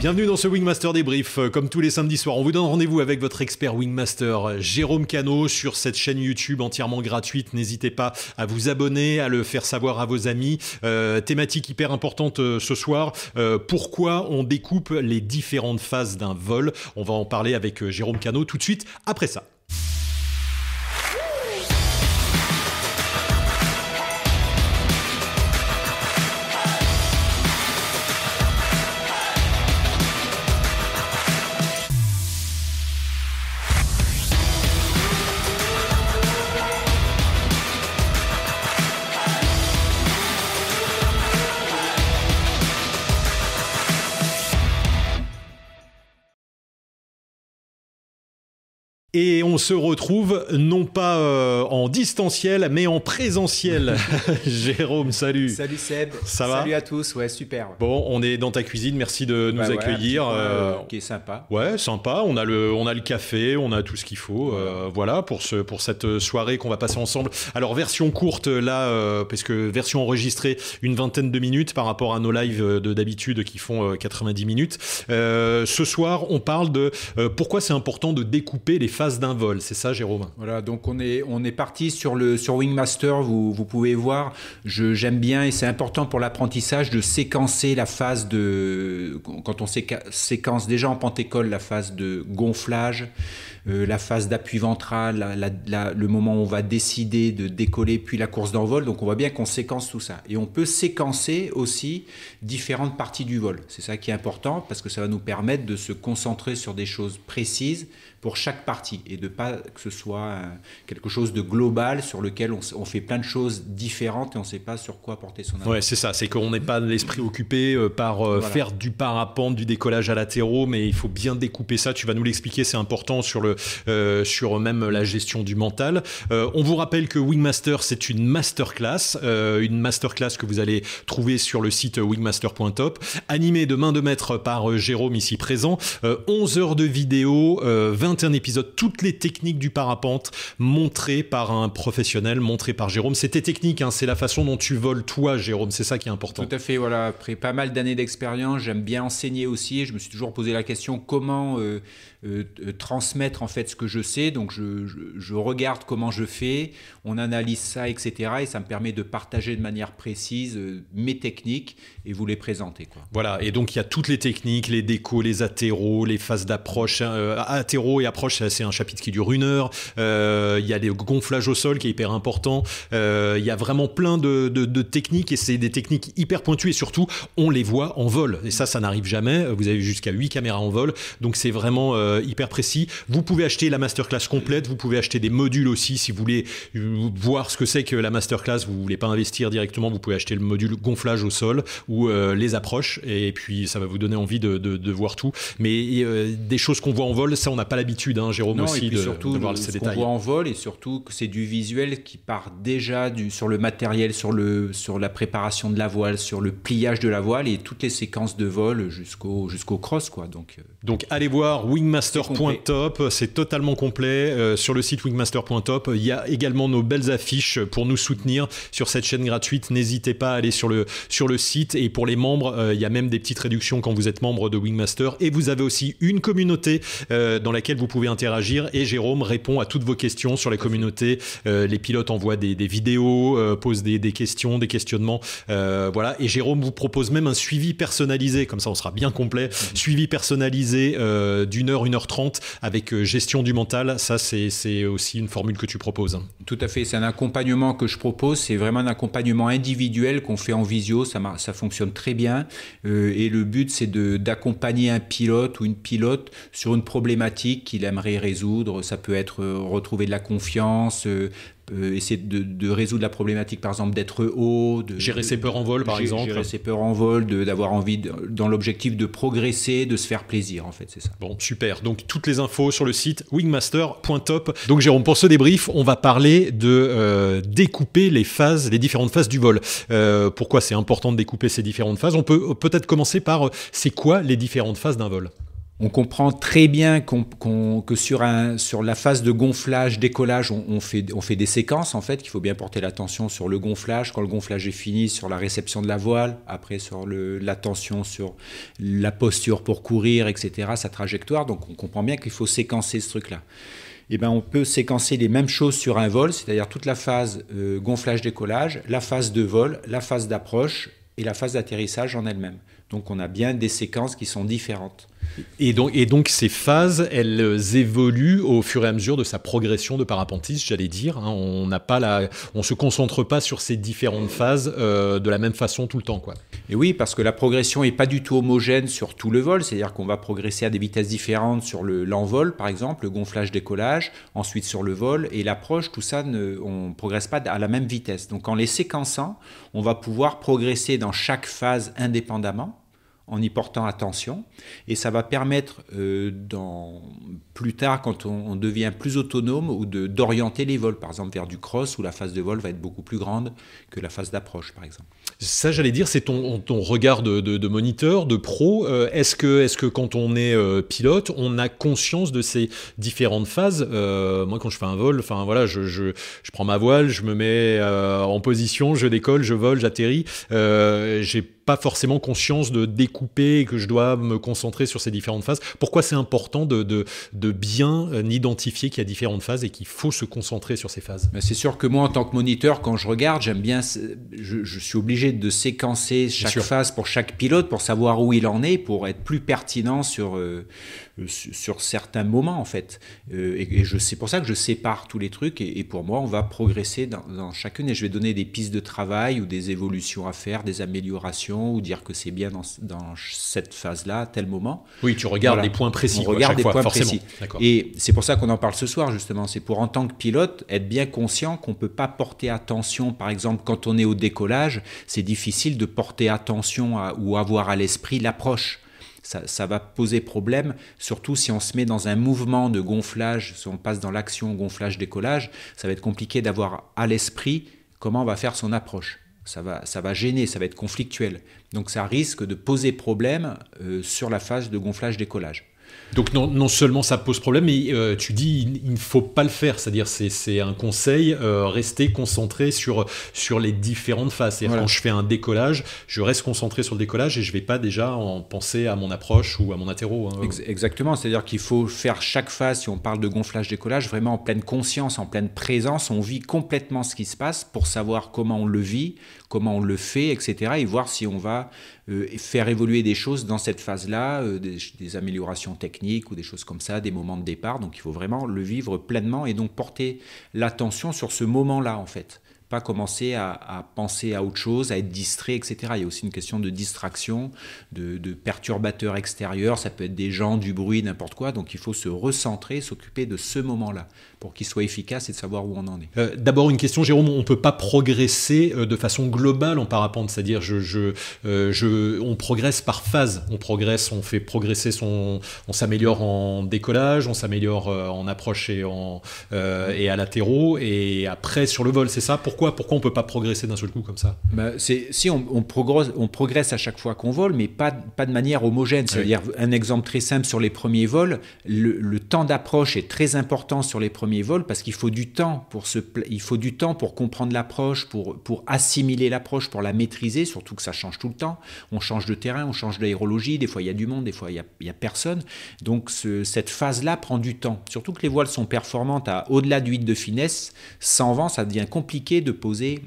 Bienvenue dans ce Wingmaster débrief. Euh, Comme tous les samedis soirs, on vous donne rendez-vous avec votre expert Wingmaster euh, Jérôme Cano sur cette chaîne YouTube entièrement gratuite. N'hésitez pas à vous abonner, à le faire savoir à vos amis. Euh, thématique hyper importante ce soir. Pourquoi on découpe les différentes phases d'un vol On va en parler avec Jérôme Cano tout de suite après ça. Et on se retrouve non pas euh, en distanciel, mais en présentiel. Jérôme, salut. Salut Seb. Ça va Salut à tous, ouais, super. Bon, on est dans ta cuisine, merci de nous Bah accueillir. euh, euh, qui est sympa. Ouais, sympa. On a le, on a le café, on a tout ce qu'il faut. euh, voilà pour ce, pour cette soirée qu'on va passer ensemble. Alors version courte là, euh, parce que version enregistrée, une vingtaine de minutes par rapport à nos lives de d'habitude qui font euh, 90 minutes. Euh, ce soir, on parle de euh, pourquoi c'est important de découper les phases d'un vol. C'est ça, Jérôme Voilà, donc on est, on est parti sur, le, sur Wingmaster, vous, vous pouvez voir, j'aime bien et c'est important pour l'apprentissage de séquencer la phase de... Quand on séquence déjà en pentécole la phase de gonflage, euh, la phase d'appui ventral, la- la- la- le moment où on va décider de décoller, puis la course d'envol. Donc on voit bien qu'on séquence tout ça. Et on peut séquencer aussi différentes parties du vol. C'est ça qui est important parce que ça va nous permettre de se concentrer sur des choses précises pour chaque partie et de pas que ce soit euh, quelque chose de global sur lequel on, fait plein de choses différentes et on ne sait pas sur quoi porter son attention. Ouais, c'est ça. C'est qu'on n'est pas l'esprit occupé euh, par Voilà. faire du parapente, du décollage à latéraux, mais il faut bien découper ça. Tu vas nous l'expliquer, c'est important sur le euh, sur même la gestion du mental. Euh, on vous rappelle que Wingmaster c'est une masterclass, euh, une masterclass que vous allez trouver sur le site wingmaster.top, animée de main de maître par Jérôme ici présent. Euh, 11 heures de vidéo, euh, 21 épisodes, toutes les techniques du parapente montrées par un professionnel, montrées par Jérôme. C'était technique, hein, c'est la façon dont tu voles toi, Jérôme. C'est ça qui est important. Tout à fait, voilà. Après pas mal d'années d'expérience, j'aime bien enseigner aussi. Je me suis toujours posé la question comment euh, en fait ce que je sais. Donc je, regarde comment je fais, on analyse ça, etc. Et ça me permet de partager de manière précise euh, mes techniques et vous les présenter. Voilà, et donc il y a toutes les techniques, les décos, les athéros, les phases d'approche. Euh, athéros et approche, c'est- un chapitre qui dure une heure. Euh, Il y a les gonflages au sol qui est hyper important. Euh, Il y a vraiment plein de, techniques et c'est des techniques hyper pointues et surtout on les voit en vol. Et ça, ça n'arrive jamais. Vous avez jusqu'à 8 caméras en vol, donc c'est vraiment euh, hyper précis. Vous pouvez acheter la masterclass complète, vous pouvez acheter des modules aussi si vous voulez euh, voir ce que c'est que la masterclass. Vous voulez pas investir directement, vous pouvez acheter le module gonflage au sol ou euh, les approches et puis ça va vous donner envie de, de- de voir tout. Mais euh, des choses qu'on voit en vol, ça on n'a pas l'habitude, hein, Jérôme Non, aussi, et puis de, surtout de voir ces ce qu'on détails. voit en vol et surtout que c'est du visuel qui part déjà du, sur le matériel, sur, le, sur la préparation de la voile, sur le pliage de la voile et toutes les séquences de vol jusqu'au jusqu'au cross. Quoi. Donc, euh, Donc allez voir wingmaster.top, c'est totalement complet. Euh, sur le site wingmaster.top, il y a également nos belles affiches pour nous soutenir sur cette chaîne gratuite. N'hésitez pas à aller sur le, sur le site et pour les membres, euh, il y a même des petites réductions quand vous êtes membre de Wingmaster. Et vous avez aussi une communauté euh, dans laquelle vous pouvez interagir et Jérôme répond à toutes vos questions sur la communauté. Euh, les pilotes envoient des, des vidéos, posent des, des questions, des questionnements. Voilà. Et Jérôme vous propose même un suivi personnalisé, comme ça on sera bien complet. Suivi personnalisé d'une heure, une heure trente avec gestion du mental. Ça, c'est aussi une formule que tu proposes. Tout à fait, c'est un accompagnement que je propose, c'est vraiment un accompagnement individuel qu'on fait en visio, ça, fonctionne très bien. Euh, et le but, c'est d'accompagner un pilote ou une pilote sur une problématique qu'il aimerait résoudre. Ça peut être euh, retrouver de la confiance, euh, euh, essayer de, de résoudre la problématique, par exemple, d'être haut, de Gérer ses peurs en vol, par exemple. Gérer ses peurs en vol, d'avoir envie, de- dans l'objectif de progresser, de se faire plaisir, en fait, c'est ça. Bon, super. Donc, toutes les infos sur le site wingmaster.top. Donc, Jérôme, pour ce débrief, on va parler de euh, découper les phases, les différentes phases du vol. Euh, pourquoi c'est important de découper ces différentes phases? On peut peut-être commencer par c'est quoi les différentes phases d'un vol? On comprend très bien que sur, la phase de gonflage, décollage, on, fait, des séquences en fait, qu'il faut bien porter l'attention sur le gonflage, quand le gonflage est fini, sur la réception de la voile, après sur l'attention sur la posture pour courir, etc., sa trajectoire. Donc on comprend bien qu'il faut séquencer ce truc-là. Eh ben, on peut séquencer les mêmes choses sur un vol, c'est-à-dire toute la phase euh, gonflage-décollage, la phase de vol, la phase d'approche et la phase d'atterrissage en elle-même. Donc on a bien des séquences qui sont différentes. Et donc, ces phases, elles évoluent au fur et à mesure de sa progression de parapentisme, j'allais dire. Hein. on n'a pas la, on se concentre pas sur ces différentes phases euh, de la même façon tout le temps, quoi. Et oui, parce que la progression est pas du tout homogène sur tout le vol, c'est-à-dire qu'on va progresser à des vitesses différentes sur l'envol, par exemple, le gonflage-décollage, ensuite sur le vol et l'approche. Tout ça, ne, progresse pas à la même vitesse. Donc, en les séquençant, on va pouvoir progresser dans chaque phase indépendamment en y portant attention. Et ça va permettre, euh, dans, plus tard, quand on, devient plus autonome, ou d'orienter les vols, par exemple vers du cross, où la phase de vol va être beaucoup plus grande que la phase d'approche, par exemple. Ça, j'allais dire, c'est ton, ton, regard de, de, moniteur, de pro. Euh, est-ce que, est que quand on est euh, pilote, on a conscience de ces différentes phases? Moi, quand je fais un vol, enfin voilà, je, je, je, prends ma voile, je me mets en position, je décolle, je vole, j'atterris. J'ai pas forcément conscience de découper et que je dois me concentrer sur ces différentes phases. Pourquoi c'est important de, de, bien euh, identifier qu'il y a différentes phases et qu'il faut se concentrer sur ces phases? C'est sûr que moi, en tant que moniteur, quand je regarde, j'aime bien, je, suis obligé de séquencer chaque phase pour chaque pilote pour savoir où il en est, pour être plus pertinent sur, euh, sur certains moments en fait. Euh, et, je c'est pour ça que je sépare tous les trucs et, pour moi on va progresser dans, chacune et je vais donner des pistes de travail ou des évolutions à faire, des améliorations ou dire que c'est bien dans, cette phase-là, tel moment. Oui, tu regardes les points précis. On regarde des points précis. Et c'est pour ça qu'on en parle ce soir justement. C'est pour en tant que pilote être bien conscient qu'on peut pas porter attention. Par exemple, quand on est au décollage, c'est difficile de porter attention ou avoir à l'esprit l'approche ça, va poser problème, surtout si on se met dans un mouvement de gonflage, si on passe dans l'action gonflage-décollage, ça va être compliqué d'avoir à l'esprit comment on va faire son approche. Ça va, ça va gêner, ça va être conflictuel. Donc ça risque de poser problème euh, sur la phase de gonflage-décollage. Donc non, seulement ça pose problème, mais euh, tu dis il ne faut pas le faire, c'est-à-dire c'est un conseil, euh, rester concentré sur, sur les différentes phases. Quand je fais un décollage, je reste concentré sur le décollage et je ne vais pas déjà en penser à mon approche ou à mon atterro. Hein. Exactement, c'est-à-dire qu'il faut faire chaque phase, si on parle de gonflage-décollage, vraiment en pleine conscience, en pleine présence, on vit complètement ce qui se passe pour savoir comment on le vit, comment on le fait, etc. et voir si on va euh, faire évoluer des choses dans cette phase-là, euh, des, améliorations techniques ou des choses comme ça, des moments de départ. Donc il faut vraiment le vivre pleinement et donc porter l'attention sur ce moment-là en fait pas commencer à, penser à autre chose, à être distrait, etc. Il y a aussi une question de distraction, de, perturbateurs extérieurs, ça peut être des gens, du bruit, n'importe quoi, donc il faut se recentrer, s'occuper de ce moment-là pour qu'il soit efficace et de savoir où on en est. Euh, d'abord une question, Jérôme, on ne peut pas progresser euh, de façon globale en parapente, c'est-à-dire euh, on progresse par phase, on progresse, on fait progresser son, on s'améliore en décollage, on s'améliore en approche et, à latéraux, et après sur le vol, c'est ça? Pourquoi, pourquoi on ne peut pas progresser d'un seul coup comme ça? Bah, Si on, on, progresse, on progresse à chaque fois qu'on vole, mais pas, pas de manière homogène, c'est-à-dire un exemple très simple sur les premiers vols, le, le temps d'approche est très important sur les premiers vol parce qu'il faut du temps pour se, il faut du temps pour comprendre l'approche, pour, pour assimiler l'approche, pour la maîtriser, surtout que ça change tout le temps. On change de terrain, on change d'aérologie, des fois il y a du monde, des fois il n'y a, a, personne. Donc cette phase-là prend du temps. Surtout que les voiles sont performantes à au-delà du 8 de finesse, sans vent, ça devient compliqué de poser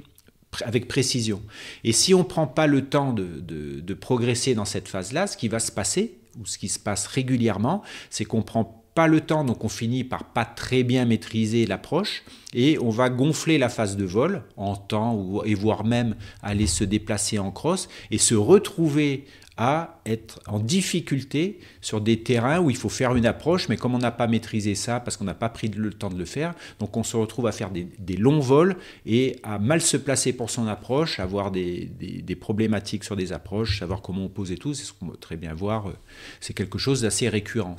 avec précision. Et si on ne prend pas le temps de, de, de progresser dans cette phase-là, ce qui va se passer, ou ce qui se passe régulièrement, c'est qu'on prend pas le temps, donc on finit par pas très bien maîtriser l'approche et on va gonfler la phase de vol en temps ou, et voire même aller se déplacer en crosse et se retrouver à être en difficulté sur des terrains où il faut faire une approche, mais comme on n'a pas maîtrisé ça, parce qu'on n'a pas pris le temps de le faire, donc on se retrouve à faire des, longs vols et à mal se placer pour son approche, avoir des, problématiques sur des approches, savoir comment on pose et tout, c'est ce qu'on peut très bien voir, euh, c'est quelque chose d'assez récurrent.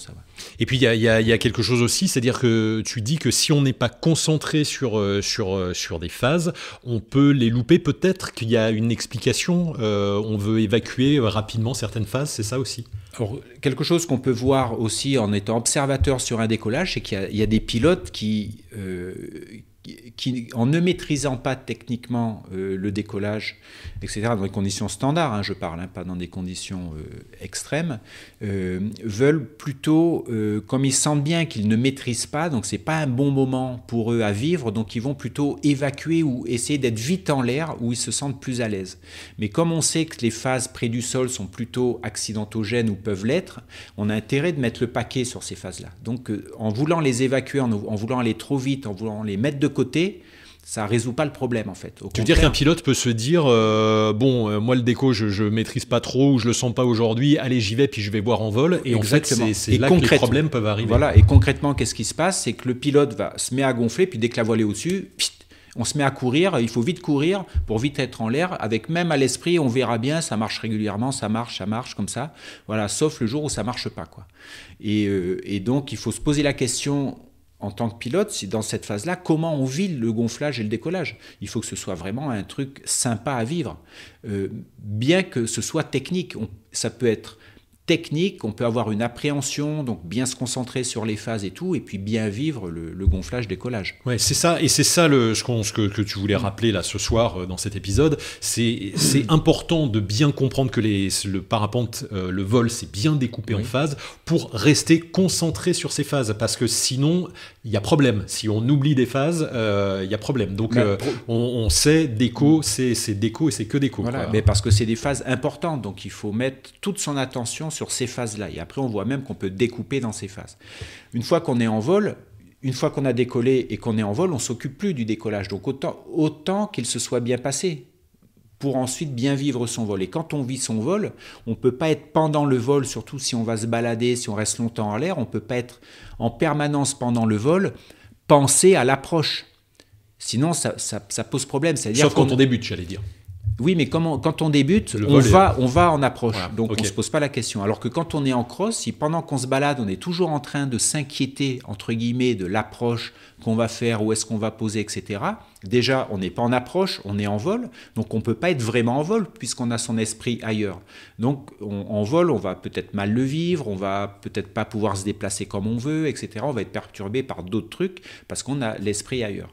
Et puis il y, a, quelque chose aussi, c'est-à-dire que tu dis que si on n'est pas concentré sur, euh, euh, sur des phases, on peut les louper, peut-être qu'il y a une explication, on veut évacuer rapidement certaines phases, c'est ça aussi. Alors, quelque chose qu'on peut voir aussi en étant observateur sur un décollage, c'est qu'il y, a des pilotes qui, euh, qui, en ne maîtrisant pas techniquement euh, le décollage, etc., dans des conditions standards, hein, je parle, hein, pas dans des conditions euh, extrêmes, euh, veulent plutôt, comme ils sentent bien qu'ils ne maîtrisent pas, donc c'est pas un bon moment pour eux à vivre, donc ils vont plutôt évacuer ou essayer d'être vite en l'air où ils se sentent plus à l'aise. Mais comme on sait que les phases près du sol sont plutôt accidentogènes ou peuvent l'être, on a intérêt de mettre le paquet sur ces phases-là. Donc en voulant les évacuer, en, en voulant aller trop vite, en voulant les mettre de côté, ça résout pas le problème en fait. tu veux dire qu'un pilote peut se dire euh, bon euh, moi le déco je, je maîtrise pas trop ou je le sens pas aujourd'hui allez j'y vais puis je vais voir en vol et en fait c'est là que les problèmes peuvent arriver. Voilà et concrètement qu'est-ce qui se passe? C'est que le pilote va se met à gonfler puis dès que la voile est au-dessus on se met à courir, il faut vite courir pour vite être en l'air, avec même à l'esprit, on verra bien, ça marche régulièrement, ça marche, ça marche comme ça. Voilà, sauf le jour où ça marche pas. Quoi. Et, euh, et donc, il faut se poser la question, en tant que pilote, dans cette phase-là, comment on vit le gonflage et le décollage Il faut que ce soit vraiment un truc sympa à vivre. Euh, bien que ce soit technique, ça peut être technique, on peut avoir une appréhension, donc bien se concentrer sur les phases et tout, et puis bien vivre le, gonflage, décollage. Ouais, c'est ça, et c'est ça le, ce que, que, tu voulais rappeler là ce soir euh, dans cet épisode. C'est important de bien comprendre que les, le parapente, euh, le vol, c'est bien découpé en phases pour rester concentré sur ces phases, parce que sinon, il y a problème. Si on oublie des phases, euh, il y a problème. Donc on, sait déco, c'est déco et c'est que déco. Voilà, mais parce que c'est des phases importantes, donc il faut mettre toute son attention sur ces phases-là. Et après, on voit même qu'on peut découper dans ces phases. Une fois qu'on est en vol, une fois qu'on a décollé et qu'on est en vol, on s'occupe plus du décollage. Donc autant, autant qu'il se soit bien passé pour ensuite bien vivre son vol. Et quand on vit son vol, on ne peut pas être pendant le vol, surtout si on va se balader, si on reste longtemps en l'air, on ne peut pas être en permanence pendant le vol, penser à l'approche. Sinon, ça, pose problème. Sauf quand on débute, j'allais dire. Oui, mais quand on débute, on va, on va en approche. donc on ne se pose pas la question. Alors que quand on est en cross, si pendant qu'on se balade, on est toujours en train de s'inquiéter, entre guillemets, de l'approche qu'on va faire, où est-ce qu'on va poser, etc. Déjà, on n'est pas en approche, on est en vol. Donc on ne peut pas être vraiment en vol puisqu'on a son esprit ailleurs. Donc en vol, on va peut-être mal le vivre, on va peut-être pas pouvoir se déplacer comme on veut, etc. On va être perturbé par d'autres trucs parce qu'on a l'esprit ailleurs.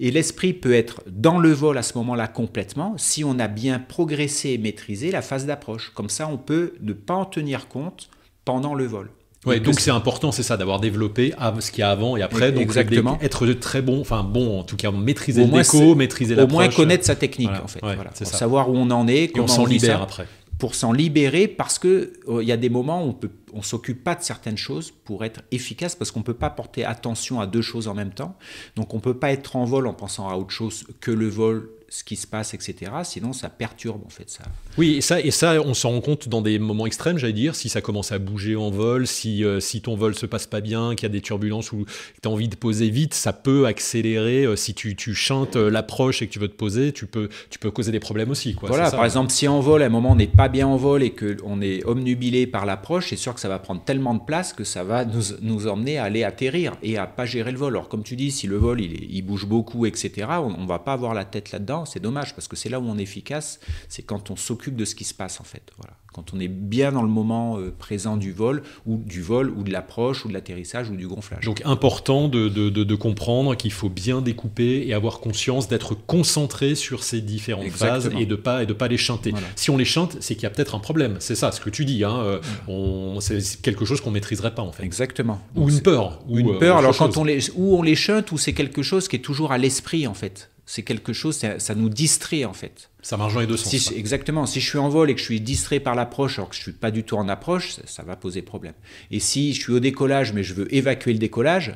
Et l'esprit peut être dans le vol à ce moment-là complètement si on a bien progressé et maîtrisé la phase d'approche. Comme ça, on peut ne pas en tenir compte pendant le vol. Ouais, donc c'est important, c'est ça, d'avoir développé ce qu'il y a avant et après. Donc Exactement. être très bon, enfin bon, en tout cas, maîtriser le déco, maîtriser l'approche. Au moins connaître sa technique, en fait. savoir où on en est, comment et on s'en libère après pour s'en libérer parce que euh, il y a des moments où on on s'occupe pas de certaines choses pour être efficace parce qu'on peut pas porter attention à deux choses en même temps. Donc on peut pas être en vol en pensant à autre chose que le vol ce qui se passe, etc. Sinon, ça perturbe en fait ça. Oui, et ça, et ça on s'en rend compte dans des moments extrêmes, j'allais dire, si ça commence à bouger en vol, si, euh, si ton vol se passe pas bien, qu'il y a des turbulences ou tu as envie de poser vite, ça peut accélérer. Euh, si tu, tu chantes euh, l'approche et que tu veux te poser, tu peux, tu peux causer des problèmes aussi. Quoi, voilà, par exemple, si en vol, à un moment, on n'est pas bien en vol et qu'on est omnubilé par l'approche, c'est sûr que ça va prendre tellement de place que ça va nous, nous, emmener à aller atterrir et à pas gérer le vol. Alors, comme tu dis, si le vol, il, il bouge beaucoup, etc., on, on va pas avoir la tête là-dedans c'est dommage parce que c'est là où on est efficace, c'est quand on s'occupe de ce qui se passe en fait. Voilà. Quand on est bien dans le moment euh, présent du vol ou du vol ou de l'approche ou de l'atterrissage ou du gonflage. Donc important de, de, comprendre qu'il faut bien découper et avoir conscience d'être concentré sur ces différentes phases et de pas et de pas les chanter. Si on les chante, c'est qu'il y a peut-être un problème. C'est ça ce que tu dis. Hein. Euh, c'est quelque chose qu'on maîtriserait pas en fait. Exactement. Ou une peur. Ou une euh, peur. Alors quand on les, ou on les chante ou c'est quelque chose qui est toujours à l'esprit en fait c'est quelque chose, ça, nous distrait en fait. Ça marche dans les deux sens. exactement. Si je suis en vol et que je suis distrait par l'approche alors que je ne suis pas du tout en approche, ça, va poser problème. Et si je suis au décollage mais je veux évacuer le décollage,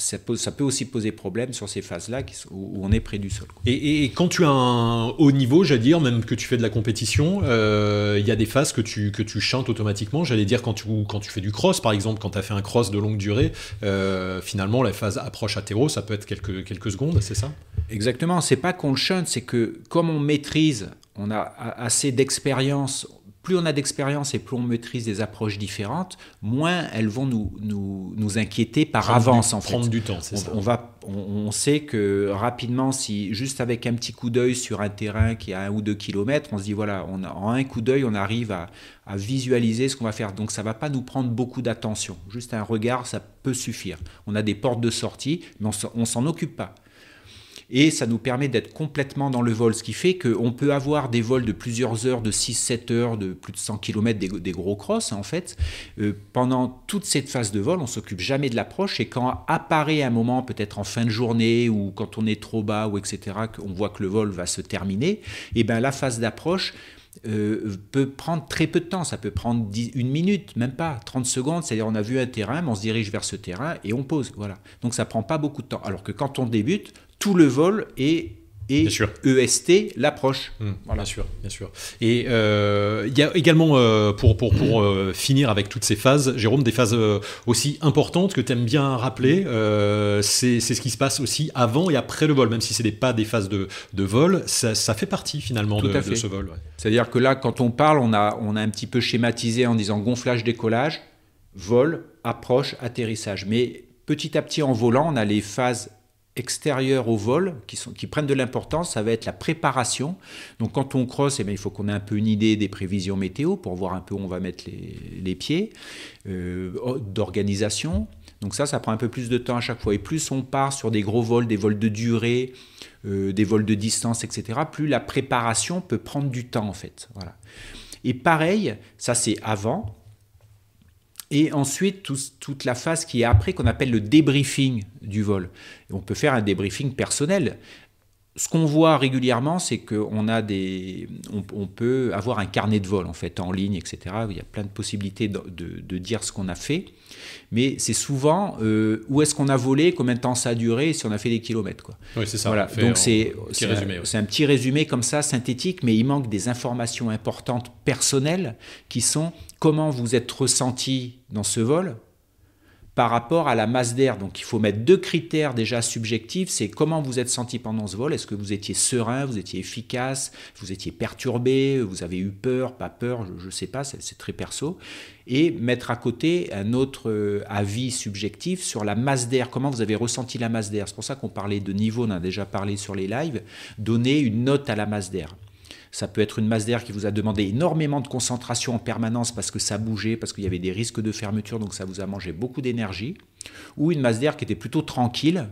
ça peut, ça peut, aussi poser problème sur ces phases-là où, on est près du sol. Et, quand tu as un haut niveau, j'allais dire, même que tu fais de la compétition, euh, il y a des phases que tu, que tu chantes automatiquement. J'allais dire, quand tu, quand tu fais du cross, par exemple, quand tu as fait un cross de longue durée, euh, finalement, la phase approche à terreau, ça peut être quelques, quelques secondes, c'est ça? Exactement. C'est pas qu'on le chante, c'est que comme on maîtrise, on a assez d'expérience plus on a d'expérience et plus on maîtrise des approches différentes, moins elles vont nous, nous, nous inquiéter par avance. en prendre du temps, c'est ça. On va, on, sait que rapidement, si juste avec un petit coup d'œil sur un terrain qui a un ou deux kilomètres, on se dit voilà, on en un coup d'œil, on arrive à, visualiser ce qu'on va faire. Donc ça va pas nous prendre beaucoup d'attention. Juste un regard, ça peut suffire. On a des portes de sortie, mais on s'en occupe pas et ça nous permet d'être complètement dans le vol, ce qui fait qu'on peut avoir des vols de plusieurs heures, de 6-7 heures, de plus de 100 km, des, gros crosses en fait. Euh, pendant toute cette phase de vol, on s'occupe jamais de l'approche et quand apparaît un moment, peut-être en fin de journée ou quand on est trop bas ou etc., qu'on voit que le vol va se terminer, et eh ben la phase d'approche, euh, peut prendre très peu de temps. Ça peut prendre une minute, même pas 30 secondes. C'est-à-dire, on a vu un terrain, mais on se dirige vers ce terrain et on pose. Voilà. Donc, ça prend pas beaucoup de temps. Alors que quand on débute, tout le vol est et EST l'approche. Mmh, voilà. Bien sûr, bien sûr. Et euh, il y a également, euh, pour, pour, pour euh, finir avec toutes ces phases, Jérôme, des phases aussi importantes que tu aimes bien rappeler, c'est ce qui se passe aussi avant et après le vol, même si ce n'est pas des phases de, de vol, ça, ça, fait partie finalement de, ce vol. C'est-à-dire que là, quand on parle, on a, on a un petit peu schématisé en disant gonflage, décollage, vol, approche, atterrissage. Mais petit à petit en volant, on a les phases extérieures au vol qui, sont, qui prennent de l'importance, ça va être la préparation. Donc quand on crosse, eh il faut qu'on ait un peu une idée des prévisions météo pour voir un peu où on va mettre les, pieds, euh, d'organisation. Donc ça, ça prend un peu plus de temps à chaque fois. Et plus on part sur des gros vols, des vols de durée, euh, des vols de distance, etc., plus la préparation peut prendre du temps en fait. Voilà. Et pareil, ça c'est avant, et ensuite toute la phase qui est après qu'on appelle le débriefing du vol. on peut faire un débriefing personnel. Ce qu'on voit régulièrement, c'est qu'on a des, on, peut avoir un carnet de vol en fait en ligne, etc. Il y a plein de possibilités de, dire ce qu'on a fait, mais c'est souvent euh, où est-ce qu'on a volé, combien de temps ça a duré, si on a fait des kilomètres. Quoi. Oui, c'est ça. Voilà. Donc c'est un, un, petit résumé comme ça synthétique, mais il manque des informations importantes personnelles qui sont comment vous êtes ressenti dans ce vol par rapport à la masse d'air. Donc il faut mettre deux critères déjà subjectifs, c'est comment vous êtes senti pendant ce vol, est-ce que vous étiez serein, vous étiez efficace, vous étiez perturbé, vous avez eu peur, pas peur, je ne sais pas, c'est très perso. Et mettre à côté un autre euh, avis subjectif sur la masse d'air, comment vous avez ressenti la masse d'air? C'est pour ça qu'on parlait de niveau, on a déjà parlé sur les lives, donner une note à la masse d'air. Ça peut être une masse d'air qui vous a demandé énormément de concentration en permanence parce que ça bougeait, parce qu'il y avait des risques de fermeture, donc ça vous a mangé beaucoup d'énergie. Ou une masse d'air qui était plutôt tranquille,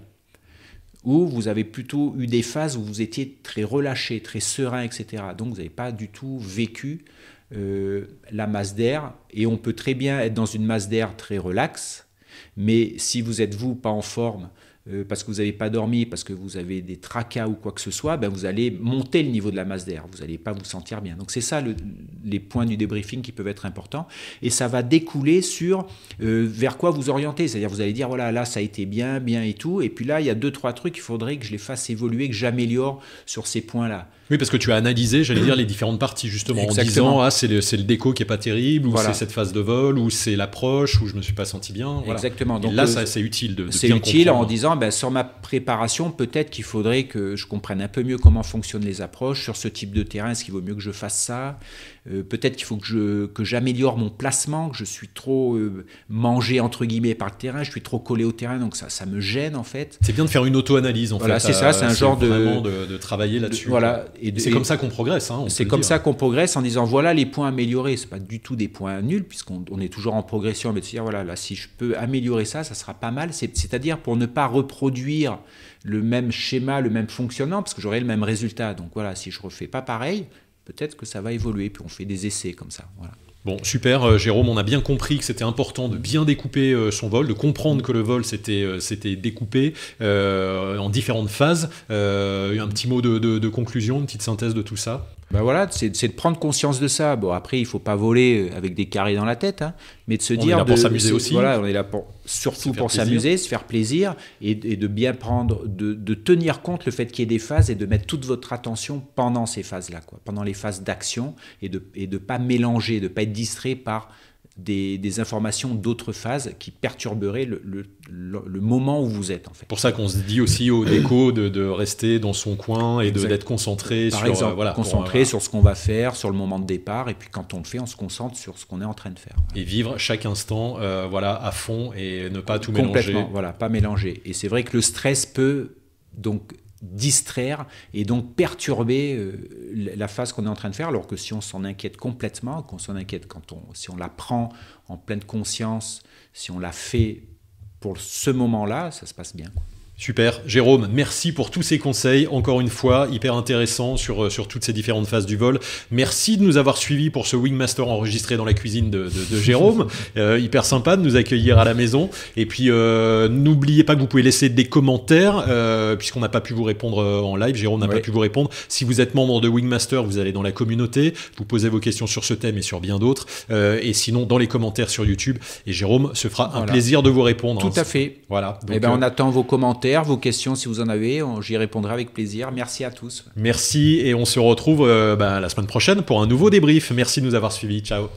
où vous avez plutôt eu des phases où vous étiez très relâché, très serein, etc. Donc vous n'avez pas du tout vécu euh, la masse d'air. Et on peut très bien être dans une masse d'air très relaxe, mais si vous êtes vous pas en forme, euh, parce que vous n'avez pas dormi, parce que vous avez des tracas ou quoi que ce soit, ben vous allez monter le niveau de la masse d'air. Vous n'allez pas vous sentir bien. Donc c'est ça les points du débriefing qui peuvent être importants. Et ça va découler sur euh, vers quoi vous orienter. C'est-à-dire vous allez dire, voilà, là ça a été bien, bien et tout. Et puis là, il y a deux, trois trucs qu'il faudrait que je les fasse évoluer, que j'améliore sur ces points-là. Oui, parce que tu as analysé, j'allais dire, les différentes parties, justement, en disant, ah, c'est le, le, déco qui est pas terrible, ou c'est cette phase de vol, ou c'est l'approche, où je me suis pas senti bien. Exactement. Donc, là, euh, c'est utile de, de C'est utile en disant, ben, sur ma préparation, peut-être qu'il faudrait que je comprenne un peu mieux comment fonctionnent les approches sur ce type de terrain. Est-ce qu'il vaut mieux que je fasse ça? Euh, Peut-être qu'il faut que, je, que j'améliore mon placement, que je suis trop euh, mangé, entre guillemets, par le terrain, je suis trop collé au terrain, donc ça, ça me gêne, en fait. C'est bien de faire une auto-analyse, en voilà, fait. c'est ça, c'est un genre de... de, de travailler là-dessus. Voilà, et, c'est comme ça qu'on progresse. Hein, c'est comme ça qu'on progresse en disant voilà les points améliorés. C'est pas du tout des points nuls puisqu'on on est toujours en progression. Mais de se dire voilà là si je peux améliorer ça, ça sera pas mal. C'est-à-dire pour ne pas reproduire le même schéma, le même fonctionnement parce que j'aurai le même résultat. Donc voilà si je refais pas pareil, peut-être que ça va évoluer. Puis on fait des essais comme ça. Bon, super, euh, Jérôme, on a bien compris que c'était important de bien découper euh, son vol, de comprendre que le vol s'était euh, découpé en différentes phases. un petit mot de, conclusion, une petite synthèse de tout ça? Ben voilà, c'est de prendre conscience de ça. Bon, après, il faut pas voler avec des carrés dans la tête, hein, mais de se dire. On est là pour s'amuser aussi. Voilà, on est là pour, surtout pour s'amuser, se faire plaisir et, de bien prendre, de, de tenir compte le fait qu'il y ait des phases et de mettre toute votre attention pendant ces phases-là, quoi, pendant les phases d'action et de ne et de pas mélanger, de pas être distrait par des, informations d'autres phases qui perturberaient le, le, moment où vous êtes. En fait. pour ça qu'on se dit aussi au déco de, de rester dans son coin et d'être concentré Par sur, exemple, voilà, concentré sur ce qu'on va faire, sur le moment de départ, et puis quand on le fait, on se concentre sur ce qu'on est en train de faire. Et vivre chaque instant voilà, à fond et ne pas tout Complètement, mélanger. voilà, pas mélanger. Et c'est vrai que le stress peut donc distraire et donc perturber euh, la phase qu'on est en train de faire, alors que si on s'en inquiète complètement, qu'on s'en inquiète quand on, si on la prend en pleine conscience, si on la fait pour ce moment-là, ça se passe bien. Super. Jérôme, merci pour tous ces conseils. Encore une fois, hyper intéressant sur, euh, sur toutes ces différentes phases du vol. Merci de nous avoir suivis pour ce Wingmaster enregistré dans la cuisine de, de, Jérôme. Euh, hyper sympa de nous accueillir à la maison. Et puis, euh, n'oubliez pas que vous pouvez laisser des commentaires, euh, puisqu'on n'a pas pu vous répondre en live. Jérôme n'a pas pu vous répondre. Si vous êtes membre de Wingmaster, vous allez dans la communauté, vous posez vos questions sur ce thème et sur bien d'autres. et sinon, dans les commentaires sur YouTube. Et Jérôme se fera un plaisir de vous répondre. Tout à fait. Voilà. Donc, eh ben, on attend vos vos questions si vous en avez. J'y répondrai avec plaisir. Merci à tous. Merci et on se retrouve euh, bah, la semaine prochaine pour un nouveau débrief. Merci de nous avoir suivis. Ciao.